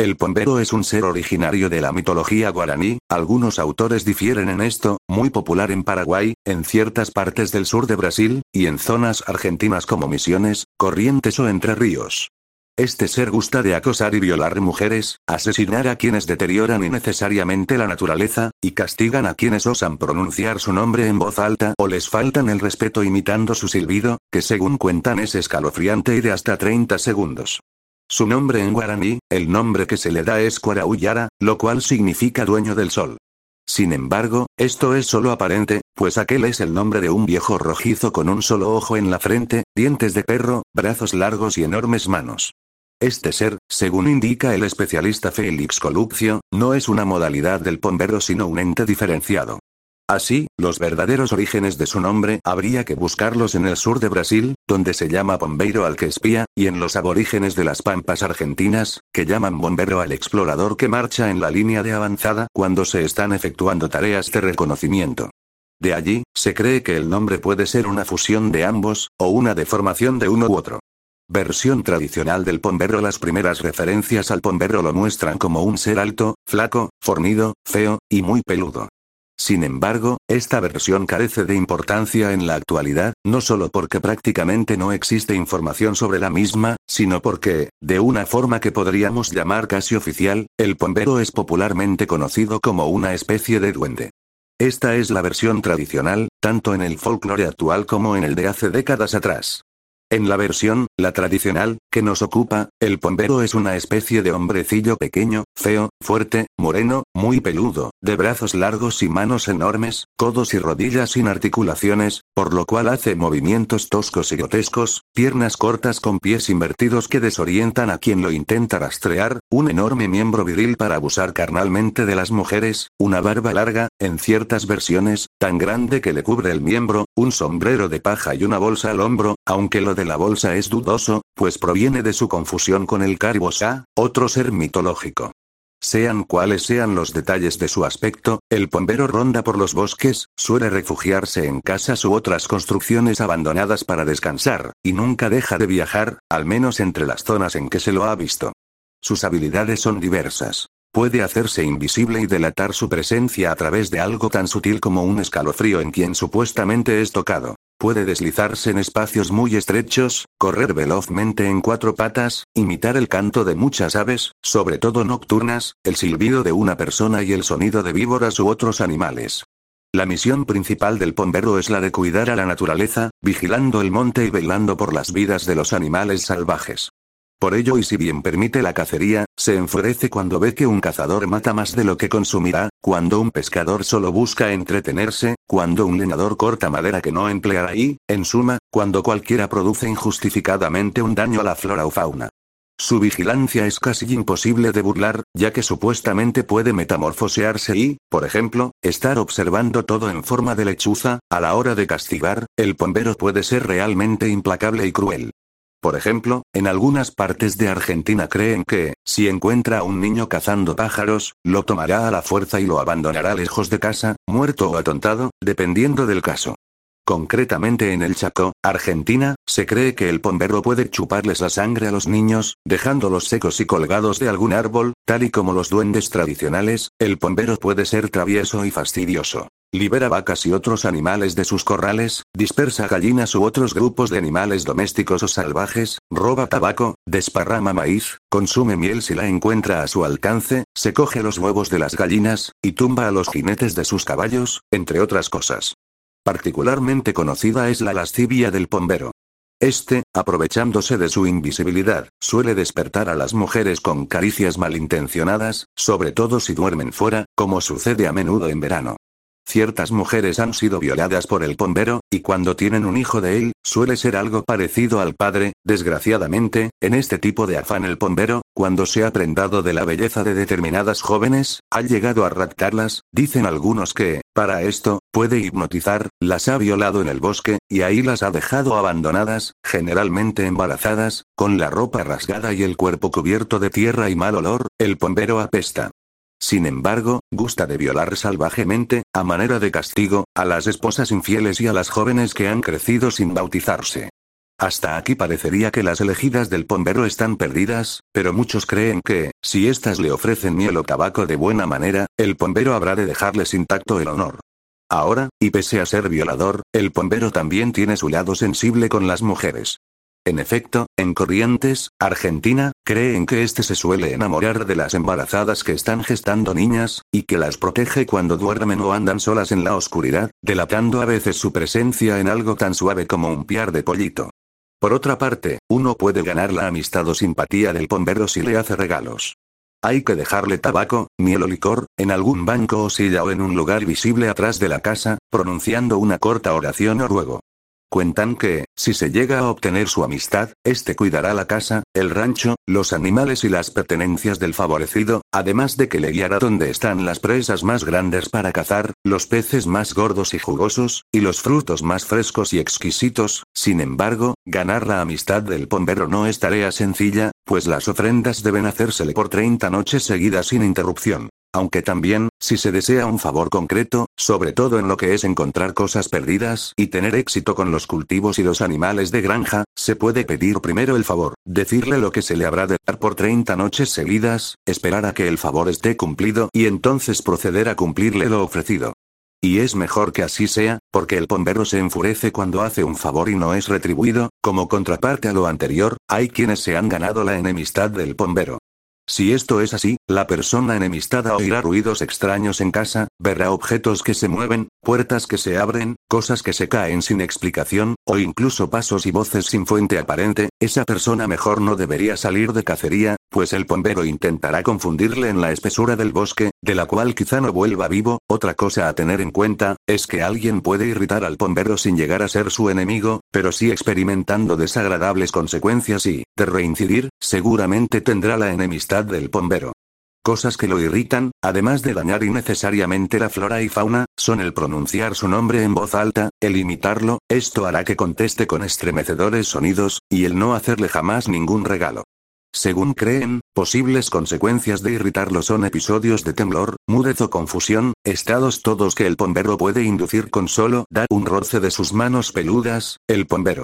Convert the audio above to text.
El pombero es un ser originario de la mitología guaraní, algunos autores difieren en esto, muy popular en Paraguay, en ciertas partes del sur de Brasil, y en zonas argentinas como Misiones, Corrientes o Entre Ríos. Este ser gusta de acosar y violar mujeres, asesinar a quienes deterioran innecesariamente la naturaleza, y castigan a quienes osan pronunciar su nombre en voz alta o les faltan el respeto imitando su silbido, que según cuentan es escalofriante y de hasta 30 segundos. Su nombre en guaraní, el nombre que se le da es Cuarauyara, lo cual significa dueño del sol. Sin embargo, esto es solo aparente, pues aquel es el nombre de un viejo rojizo con un solo ojo en la frente, dientes de perro, brazos largos y enormes manos. Este ser, según indica el especialista Félix Coluccio, no es una modalidad del pombero sino un ente diferenciado. Así, los verdaderos orígenes de su nombre habría que buscarlos en el sur de Brasil, donde se llama bombeiro al que espía, y en los aborígenes de las pampas argentinas, que llaman bombero al explorador que marcha en la línea de avanzada cuando se están efectuando tareas de reconocimiento. De allí, se cree que el nombre puede ser una fusión de ambos, o una deformación de uno u otro. Versión tradicional del pombero Las primeras referencias al pombero lo muestran como un ser alto, flaco, fornido, feo, y muy peludo. Sin embargo, esta versión carece de importancia en la actualidad, no solo porque prácticamente no existe información sobre la misma, sino porque, de una forma que podríamos llamar casi oficial, el pombero es popularmente conocido como una especie de duende. Esta es la versión tradicional, tanto en el folclore actual como en el de hace décadas atrás. En la versión, la tradicional, que nos ocupa, el pombero es una especie de hombrecillo pequeño, feo, fuerte, moreno, muy peludo, de brazos largos y manos enormes, codos y rodillas sin articulaciones, por lo cual hace movimientos toscos y grotescos, piernas cortas con pies invertidos que desorientan a quien lo intenta rastrear, un enorme miembro viril para abusar carnalmente de las mujeres, una barba larga, en ciertas versiones, tan grande que le cubre el miembro, un sombrero de paja y una bolsa al hombro, aunque lo de la bolsa es dudoso, pues proviene de su confusión con el Caribosá, otro ser mitológico. Sean cuales sean los detalles de su aspecto, el pombero ronda por los bosques, suele refugiarse en casas u otras construcciones abandonadas para descansar, y nunca deja de viajar, al menos entre las zonas en que se lo ha visto. Sus habilidades son diversas. Puede hacerse invisible y delatar su presencia a través de algo tan sutil como un escalofrío en quien supuestamente es tocado. Puede deslizarse en espacios muy estrechos, correr velozmente en cuatro patas, imitar el canto de muchas aves, sobre todo nocturnas, el silbido de una persona y el sonido de víboras u otros animales. La misión principal del pombero es la de cuidar a la naturaleza, vigilando el monte y velando por las vidas de los animales salvajes. Por ello y si bien permite la cacería, se enfurece cuando ve que un cazador mata más de lo que consumirá, cuando un pescador solo busca entretenerse, cuando un leñador corta madera que no empleará y, en suma, cuando cualquiera produce injustificadamente un daño a la flora o fauna. Su vigilancia es casi imposible de burlar, ya que supuestamente puede metamorfosearse y, por ejemplo, estar observando todo en forma de lechuza, a la hora de castigar, el pombero puede ser realmente implacable y cruel. Por ejemplo, en algunas partes de Argentina creen que, si encuentra a un niño cazando pájaros, lo tomará a la fuerza y lo abandonará lejos de casa, muerto o atontado, dependiendo del caso. Concretamente en el Chaco, Argentina, se cree que el pombero puede chuparles la sangre a los niños, dejándolos secos y colgados de algún árbol, tal y como los duendes tradicionales, el pombero puede ser travieso y fastidioso. Libera vacas y otros animales de sus corrales, dispersa gallinas u otros grupos de animales domésticos o salvajes, roba tabaco, desparrama maíz, consume miel si la encuentra a su alcance, se coge los huevos de las gallinas, y tumba a los jinetes de sus caballos, entre otras cosas. Particularmente conocida es la lascivia del pombero. Este, aprovechándose de su invisibilidad, suele despertar a las mujeres con caricias malintencionadas, sobre todo si duermen fuera, como sucede a menudo en verano. Ciertas mujeres han sido violadas por el pombero, y cuando tienen un hijo de él, suele ser algo parecido al padre, desgraciadamente, en este tipo de afán el pombero, cuando se ha prendado de la belleza de determinadas jóvenes, ha llegado a raptarlas, dicen algunos que, para esto, puede hipnotizar, las ha violado en el bosque, y ahí las ha dejado abandonadas, generalmente embarazadas, con la ropa rasgada y el cuerpo cubierto de tierra y mal olor, el pombero apesta. Sin embargo, gusta de violar salvajemente, a manera de castigo, a las esposas infieles y a las jóvenes que han crecido sin bautizarse. Hasta aquí parecería que las elegidas del pombero están perdidas, pero muchos creen que, si éstas le ofrecen miel o tabaco de buena manera, el pombero habrá de dejarles intacto el honor. Ahora, y pese a ser violador, el pombero también tiene su lado sensible con las mujeres. En efecto, en Corrientes, Argentina, creen que este se suele enamorar de las embarazadas que están gestando niñas, y que las protege cuando duermen o andan solas en la oscuridad, delatando a veces su presencia en algo tan suave como un piar de pollito. Por otra parte, uno puede ganar la amistad o simpatía del pombero si le hace regalos. Hay que dejarle tabaco, miel o licor, en algún banco o silla o en un lugar visible atrás de la casa, pronunciando una corta oración o ruego. Cuentan que, si se llega a obtener su amistad, este cuidará la casa, el rancho, los animales y las pertenencias del favorecido, además de que le guiará donde están las presas más grandes para cazar, los peces más gordos y jugosos, y los frutos más frescos y exquisitos. Sin embargo, ganar la amistad del pombero no es tarea sencilla, pues las ofrendas deben hacérsele por 30 noches seguidas sin interrupción. Aunque también, si se desea un favor concreto, sobre todo en lo que es encontrar cosas perdidas y tener éxito con los cultivos y los animales de granja, se puede pedir primero el favor, decirle lo que se le habrá de dar por 30 noches seguidas, esperar a que el favor esté cumplido y entonces proceder a cumplirle lo ofrecido. Y es mejor que así sea, porque el pombero se enfurece cuando hace un favor y no es retribuido, como contraparte a lo anterior, hay quienes se han ganado la enemistad del pombero. Si esto es así, la persona enemistada oirá ruidos extraños en casa, verá objetos que se mueven, puertas que se abren, cosas que se caen sin explicación, o incluso pasos y voces sin fuente aparente, esa persona mejor no debería salir de cacería, pues el pombero intentará confundirle en la espesura del bosque, de la cual quizá no vuelva vivo. Otra cosa a tener en cuenta, es que alguien puede irritar al pombero sin llegar a ser su enemigo, pero sí experimentando desagradables consecuencias y, de reincidir, seguramente tendrá la enemistad del pombero. Cosas que lo irritan, además de dañar innecesariamente la flora y fauna, son el pronunciar su nombre en voz alta, el imitarlo, esto hará que conteste con estremecedores sonidos, y el no hacerle jamás ningún regalo. Según creen, posibles consecuencias de irritarlo son episodios de temblor, mudez o confusión, estados todos que el pombero puede inducir con solo dar un roce de sus manos peludas, el pombero